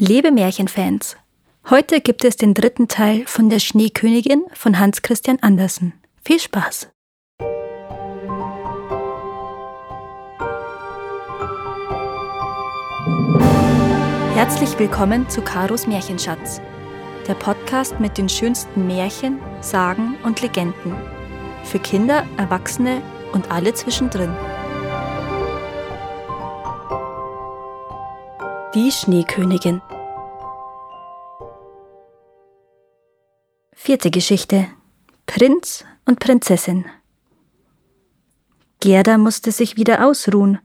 Liebe Märchenfans, heute gibt es den dritten Teil von der Schneekönigin von Hans Christian Andersen. Viel Spaß! Herzlich willkommen zu Karos Märchenschatz, der Podcast mit den schönsten Märchen, Sagen und Legenden. Für Kinder, Erwachsene und alle zwischendrin. Die Schneekönigin. Vierte Geschichte. Prinz und Prinzessin. Gerda musste sich wieder ausruhen.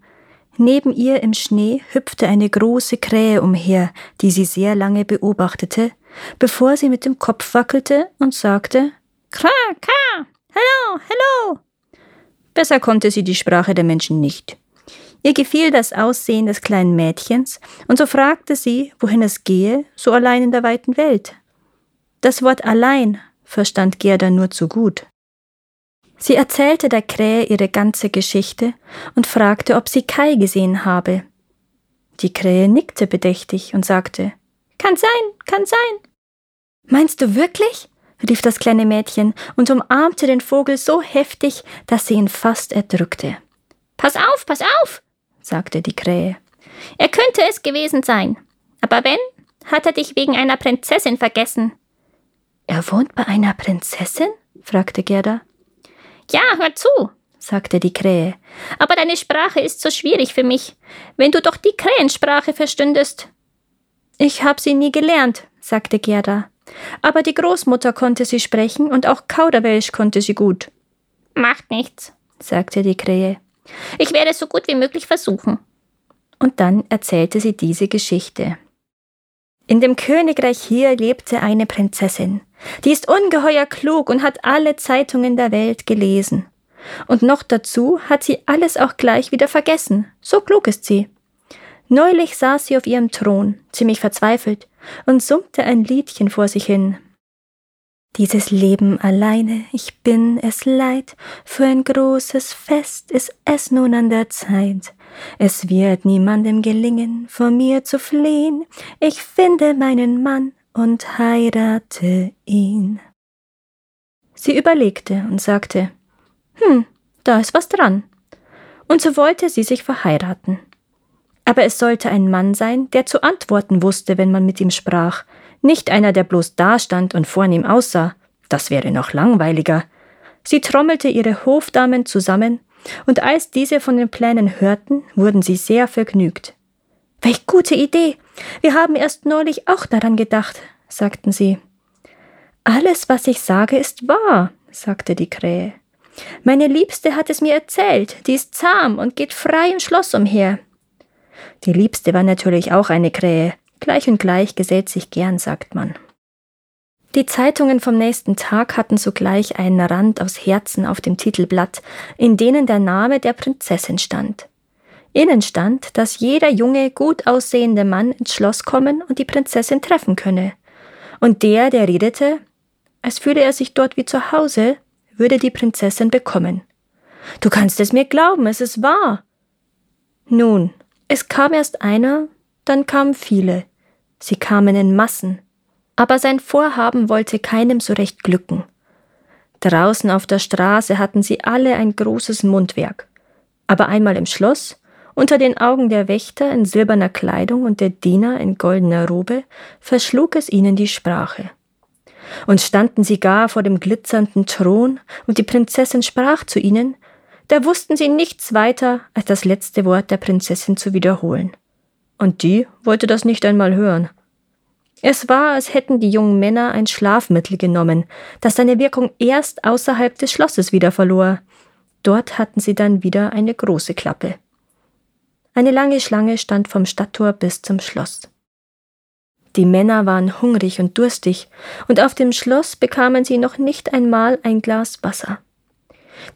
Neben ihr im Schnee hüpfte eine große Krähe umher, die sie sehr lange beobachtete, bevor sie mit dem Kopf wackelte und sagte Kra, ka, hello, hello. Besser konnte sie die Sprache der Menschen nicht. Ihr gefiel das Aussehen des kleinen Mädchens, und so fragte sie, wohin es gehe, so allein in der weiten Welt. Das Wort allein verstand Gerda nur zu gut. Sie erzählte der Krähe ihre ganze Geschichte und fragte, ob sie Kai gesehen habe. Die Krähe nickte bedächtig und sagte, Kann sein, kann sein. Meinst du wirklich? rief das kleine Mädchen und umarmte den Vogel so heftig, dass sie ihn fast erdrückte. Pass auf, pass auf, sagte die Krähe. Er könnte es gewesen sein. Aber wenn, hat er dich wegen einer Prinzessin vergessen. Er wohnt bei einer Prinzessin? fragte Gerda. Ja, hör zu, sagte die Krähe. Aber deine Sprache ist so schwierig für mich. Wenn du doch die Krähensprache verstündest. Ich hab sie nie gelernt, sagte Gerda. Aber die Großmutter konnte sie sprechen und auch Kauderwelsch konnte sie gut. Macht nichts, sagte die Krähe. Ich werde es so gut wie möglich versuchen. Und dann erzählte sie diese Geschichte. In dem Königreich hier lebte eine Prinzessin. Die ist ungeheuer klug und hat alle Zeitungen der Welt gelesen. Und noch dazu hat sie alles auch gleich wieder vergessen. So klug ist sie. Neulich saß sie auf ihrem Thron, ziemlich verzweifelt, und summte ein Liedchen vor sich hin. Dieses Leben alleine, ich bin es leid, für ein großes Fest ist es nun an der Zeit. Es wird niemandem gelingen, vor mir zu fliehen, ich finde meinen Mann und heirate ihn. Sie überlegte und sagte, hm, da ist was dran. Und so wollte sie sich verheiraten. Aber es sollte ein Mann sein, der zu antworten wusste, wenn man mit ihm sprach, nicht einer, der bloß dastand und vornehm aussah. Das wäre noch langweiliger. Sie trommelte ihre Hofdamen zusammen, und als diese von den Plänen hörten, wurden sie sehr vergnügt. Welch gute Idee. Wir haben erst neulich auch daran gedacht, sagten sie. Alles, was ich sage, ist wahr, sagte die Krähe. Meine Liebste hat es mir erzählt, die ist zahm und geht frei im Schloss umher. Die Liebste war natürlich auch eine Krähe, Gleich und gleich gesellt sich gern, sagt man. Die Zeitungen vom nächsten Tag hatten sogleich einen Rand aus Herzen auf dem Titelblatt, in denen der Name der Prinzessin stand. Innen stand, dass jeder junge, gut aussehende Mann ins Schloss kommen und die Prinzessin treffen könne. Und der, der redete, als fühle er sich dort wie zu Hause, würde die Prinzessin bekommen. Du kannst es mir glauben, es ist wahr. Nun, es kam erst einer, dann kamen viele. Sie kamen in Massen. Aber sein Vorhaben wollte keinem so recht glücken. Draußen auf der Straße hatten sie alle ein großes Mundwerk. Aber einmal im Schloss, unter den Augen der Wächter in silberner Kleidung und der Diener in goldener Robe, verschlug es ihnen die Sprache. Und standen sie gar vor dem glitzernden Thron, und die Prinzessin sprach zu ihnen, da wussten sie nichts weiter, als das letzte Wort der Prinzessin zu wiederholen und die wollte das nicht einmal hören. Es war, als hätten die jungen Männer ein Schlafmittel genommen, das seine Wirkung erst außerhalb des Schlosses wieder verlor. Dort hatten sie dann wieder eine große Klappe. Eine lange Schlange stand vom Stadttor bis zum Schloss. Die Männer waren hungrig und durstig, und auf dem Schloss bekamen sie noch nicht einmal ein Glas Wasser.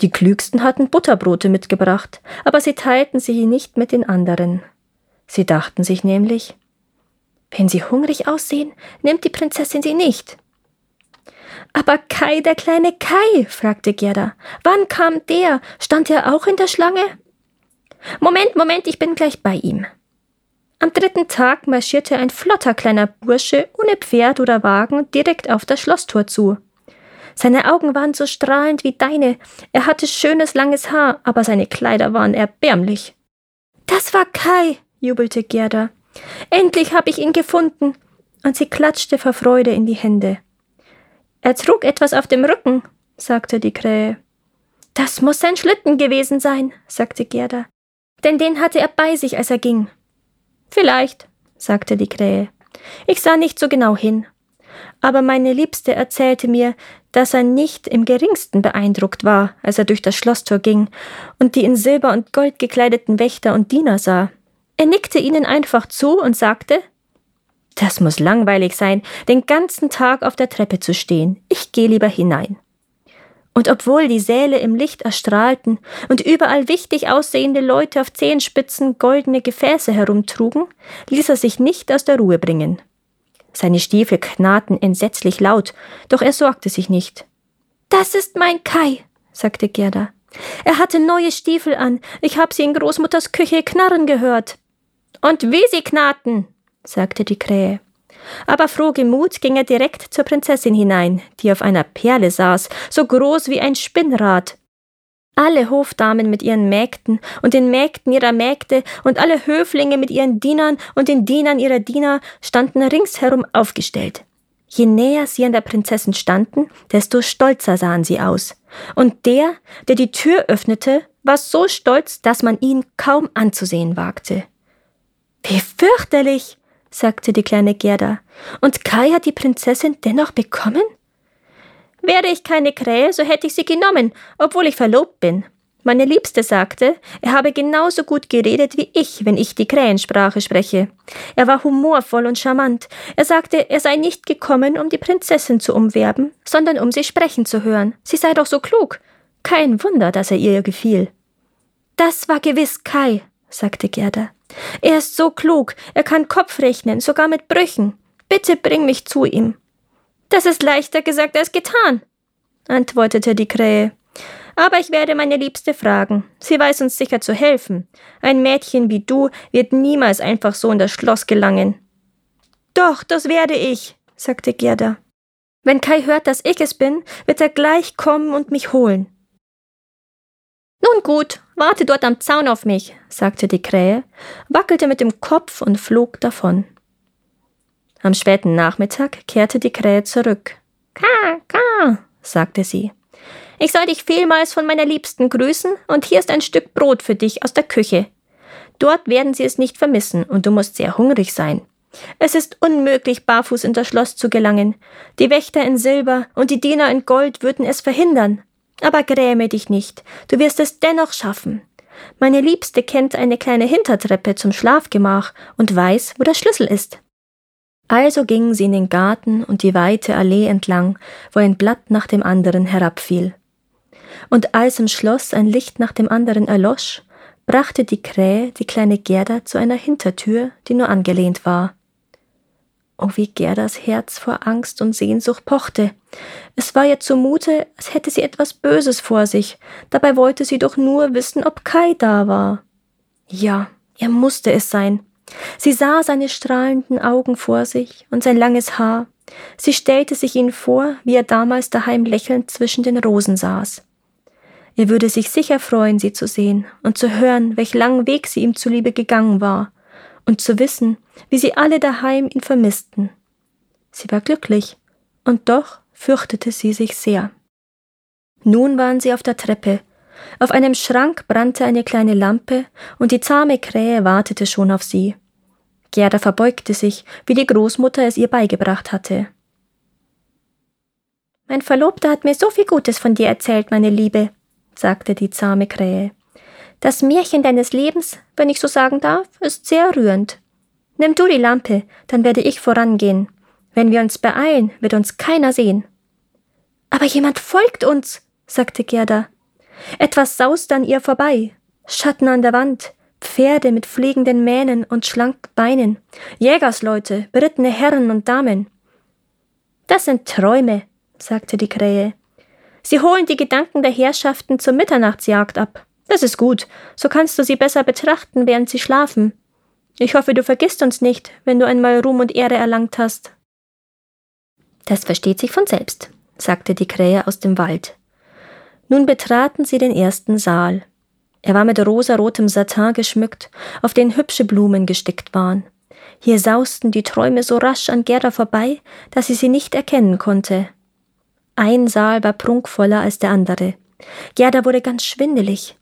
Die Klügsten hatten Butterbrote mitgebracht, aber sie teilten sie nicht mit den anderen. Sie dachten sich nämlich, wenn sie hungrig aussehen, nimmt die Prinzessin sie nicht. Aber Kai, der kleine Kai, fragte Gerda, wann kam der? Stand er auch in der Schlange? Moment, Moment, ich bin gleich bei ihm. Am dritten Tag marschierte ein flotter kleiner Bursche ohne Pferd oder Wagen direkt auf das Schlosstor zu. Seine Augen waren so strahlend wie deine, er hatte schönes langes Haar, aber seine Kleider waren erbärmlich. Das war Kai, jubelte Gerda. Endlich habe ich ihn gefunden. Und sie klatschte vor Freude in die Hände. Er trug etwas auf dem Rücken, sagte die Krähe. Das muss sein Schlitten gewesen sein, sagte Gerda. Denn den hatte er bei sich, als er ging. Vielleicht, sagte die Krähe. Ich sah nicht so genau hin. Aber meine Liebste erzählte mir, dass er nicht im geringsten beeindruckt war, als er durch das Schlosstor ging und die in Silber und Gold gekleideten Wächter und Diener sah. Er nickte ihnen einfach zu und sagte Das muss langweilig sein, den ganzen Tag auf der Treppe zu stehen. Ich gehe lieber hinein. Und obwohl die Säle im Licht erstrahlten und überall wichtig aussehende Leute auf Zehenspitzen goldene Gefäße herumtrugen, ließ er sich nicht aus der Ruhe bringen. Seine Stiefel knarrten entsetzlich laut, doch er sorgte sich nicht. Das ist mein Kai, sagte Gerda. Er hatte neue Stiefel an, ich hab sie in Großmutters Küche knarren gehört. Und wie sie knarrten, sagte die Krähe. Aber frohgemut ging er direkt zur Prinzessin hinein, die auf einer Perle saß, so groß wie ein Spinnrad, alle Hofdamen mit ihren Mägden und den Mägden ihrer Mägde und alle Höflinge mit ihren Dienern und den Dienern ihrer Diener standen ringsherum aufgestellt. Je näher sie an der Prinzessin standen, desto stolzer sahen sie aus. Und der, der die Tür öffnete, war so stolz, dass man ihn kaum anzusehen wagte. Wie fürchterlich, sagte die kleine Gerda. Und Kai hat die Prinzessin dennoch bekommen? Wäre ich keine Krähe, so hätte ich sie genommen, obwohl ich verlobt bin. Meine Liebste sagte, er habe genauso gut geredet wie ich, wenn ich die Krähensprache spreche. Er war humorvoll und charmant. Er sagte, er sei nicht gekommen, um die Prinzessin zu umwerben, sondern um sie sprechen zu hören. Sie sei doch so klug. Kein Wunder, dass er ihr gefiel. Das war gewiss Kai, sagte Gerda. Er ist so klug, er kann Kopf rechnen, sogar mit Brüchen. Bitte bring mich zu ihm. Das ist leichter gesagt als getan, antwortete die Krähe. Aber ich werde meine Liebste fragen. Sie weiß uns sicher zu helfen. Ein Mädchen wie du wird niemals einfach so in das Schloss gelangen. Doch, das werde ich, sagte Gerda. Wenn Kai hört, dass ich es bin, wird er gleich kommen und mich holen. Nun gut, warte dort am Zaun auf mich, sagte die Krähe, wackelte mit dem Kopf und flog davon. Am späten Nachmittag kehrte die Krähe zurück. Ka, ka, sagte sie. Ich soll dich vielmals von meiner Liebsten grüßen, und hier ist ein Stück Brot für dich aus der Küche. Dort werden sie es nicht vermissen, und du musst sehr hungrig sein. Es ist unmöglich, barfuß in das Schloss zu gelangen. Die Wächter in Silber und die Diener in Gold würden es verhindern. Aber gräme dich nicht, du wirst es dennoch schaffen. Meine Liebste kennt eine kleine Hintertreppe zum Schlafgemach und weiß, wo der Schlüssel ist. Also gingen sie in den Garten und die weite Allee entlang, wo ein Blatt nach dem anderen herabfiel. Und als im Schloss ein Licht nach dem anderen erlosch, brachte die Krähe die kleine Gerda zu einer Hintertür, die nur angelehnt war. Oh, wie Gerdas Herz vor Angst und Sehnsucht pochte. Es war ihr zumute, als hätte sie etwas Böses vor sich. Dabei wollte sie doch nur wissen, ob Kai da war. Ja, er musste es sein. Sie sah seine strahlenden Augen vor sich und sein langes Haar. Sie stellte sich ihn vor, wie er damals daheim lächelnd zwischen den Rosen saß. Er würde sich sicher freuen, sie zu sehen und zu hören, welch langen Weg sie ihm zuliebe gegangen war, und zu wissen, wie sie alle daheim ihn vermissten. Sie war glücklich, und doch fürchtete sie sich sehr. Nun waren sie auf der Treppe. Auf einem Schrank brannte eine kleine Lampe, und die zahme Krähe wartete schon auf sie. Gerda verbeugte sich, wie die Großmutter es ihr beigebracht hatte. Mein Verlobter hat mir so viel Gutes von dir erzählt, meine Liebe, sagte die zahme Krähe. Das Märchen deines Lebens, wenn ich so sagen darf, ist sehr rührend. Nimm du die Lampe, dann werde ich vorangehen. Wenn wir uns beeilen, wird uns keiner sehen. Aber jemand folgt uns, sagte Gerda. Etwas saust an ihr vorbei. Schatten an der Wand, Pferde mit fliegenden Mähnen und schlanken Beinen, Jägersleute, berittene Herren und Damen. Das sind Träume, sagte die Krähe. Sie holen die Gedanken der Herrschaften zur Mitternachtsjagd ab. Das ist gut, so kannst du sie besser betrachten, während sie schlafen. Ich hoffe, du vergisst uns nicht, wenn du einmal Ruhm und Ehre erlangt hast. Das versteht sich von selbst, sagte die Krähe aus dem Wald. Nun betraten sie den ersten Saal. Er war mit rosarotem Satin geschmückt, auf den hübsche Blumen gestickt waren. Hier sausten die Träume so rasch an Gerda vorbei, dass sie sie nicht erkennen konnte. Ein Saal war prunkvoller als der andere. Gerda wurde ganz schwindelig.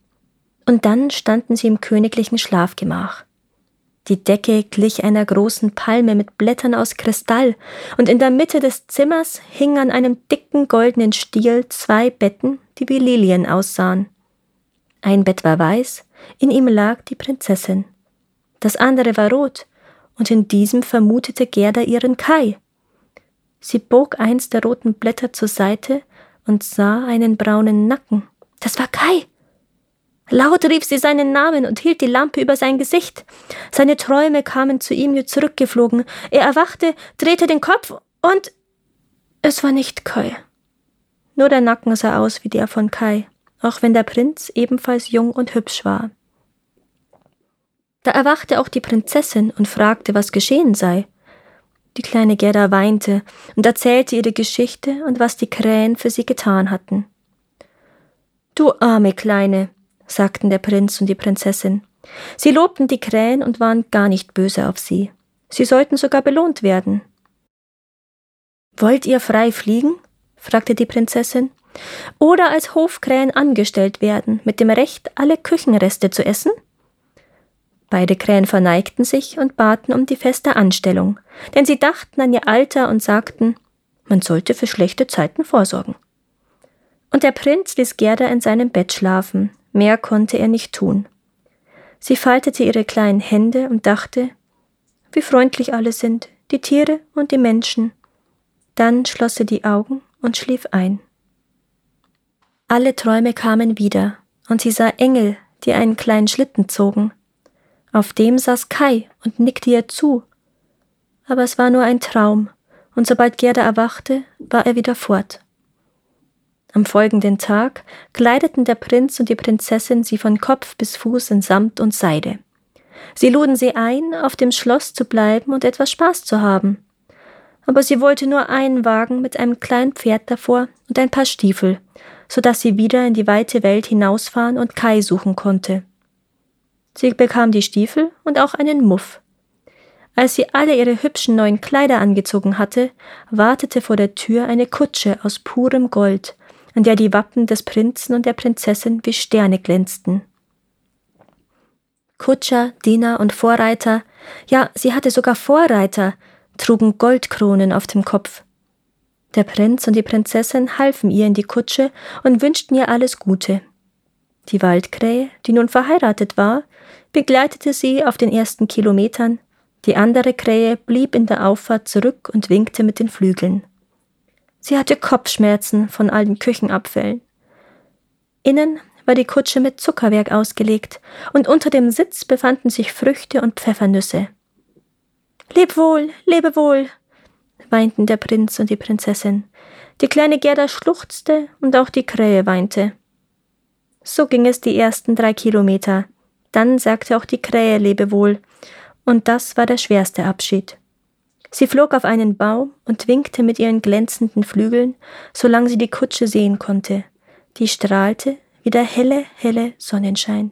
Und dann standen sie im königlichen Schlafgemach. Die Decke glich einer großen Palme mit Blättern aus Kristall, und in der Mitte des Zimmers hingen an einem dicken goldenen Stiel zwei Betten, die wie Lilien aussahen. Ein Bett war weiß, in ihm lag die Prinzessin. Das andere war rot, und in diesem vermutete Gerda ihren Kai. Sie bog eins der roten Blätter zur Seite und sah einen braunen Nacken. Das war Kai. Laut rief sie seinen Namen und hielt die Lampe über sein Gesicht. Seine Träume kamen zu ihm wie zurückgeflogen. Er erwachte, drehte den Kopf und es war nicht Kai. Nur der Nacken sah aus wie der von Kai, auch wenn der Prinz ebenfalls jung und hübsch war. Da erwachte auch die Prinzessin und fragte, was geschehen sei. Die kleine Gerda weinte und erzählte ihre Geschichte und was die Krähen für sie getan hatten. Du arme Kleine, sagten der Prinz und die Prinzessin. Sie lobten die Krähen und waren gar nicht böse auf sie. Sie sollten sogar belohnt werden. Wollt ihr frei fliegen? Fragte die Prinzessin. Oder als Hofkrähen angestellt werden, mit dem Recht, alle Küchenreste zu essen? Beide Krähen verneigten sich und baten um die feste Anstellung, denn sie dachten an ihr Alter und sagten, man sollte für schlechte Zeiten vorsorgen. Und der Prinz ließ Gerda in seinem Bett schlafen, Mehr konnte er nicht tun. Sie faltete ihre kleinen Hände und dachte, wie freundlich alle sind, die Tiere und die Menschen. Dann schloss sie die Augen und schlief ein. Alle Träume kamen wieder, und sie sah Engel, die einen kleinen Schlitten zogen. Auf dem saß Kai und nickte ihr zu. Aber es war nur ein Traum, und sobald Gerda erwachte, war er wieder fort. Am folgenden Tag kleideten der Prinz und die Prinzessin sie von Kopf bis Fuß in Samt und Seide. Sie luden sie ein, auf dem Schloss zu bleiben und etwas Spaß zu haben. Aber sie wollte nur einen Wagen mit einem kleinen Pferd davor und ein paar Stiefel, so dass sie wieder in die weite Welt hinausfahren und Kai suchen konnte. Sie bekam die Stiefel und auch einen Muff. Als sie alle ihre hübschen neuen Kleider angezogen hatte, wartete vor der Tür eine Kutsche aus purem Gold, an der die Wappen des Prinzen und der Prinzessin wie Sterne glänzten. Kutscher, Diener und Vorreiter, ja, sie hatte sogar Vorreiter, trugen Goldkronen auf dem Kopf. Der Prinz und die Prinzessin halfen ihr in die Kutsche und wünschten ihr alles Gute. Die Waldkrähe, die nun verheiratet war, begleitete sie auf den ersten Kilometern, die andere Krähe blieb in der Auffahrt zurück und winkte mit den Flügeln. Sie hatte Kopfschmerzen von all den Küchenabfällen. Innen war die Kutsche mit Zuckerwerk ausgelegt, und unter dem Sitz befanden sich Früchte und Pfeffernüsse. Leb wohl, lebe wohl, weinten der Prinz und die Prinzessin. Die kleine Gerda schluchzte und auch die Krähe weinte. So ging es die ersten drei Kilometer. Dann sagte auch die Krähe Lebewohl, und das war der schwerste Abschied. Sie flog auf einen Baum und winkte mit ihren glänzenden Flügeln, solange sie die Kutsche sehen konnte. Die strahlte wie der helle, helle Sonnenschein.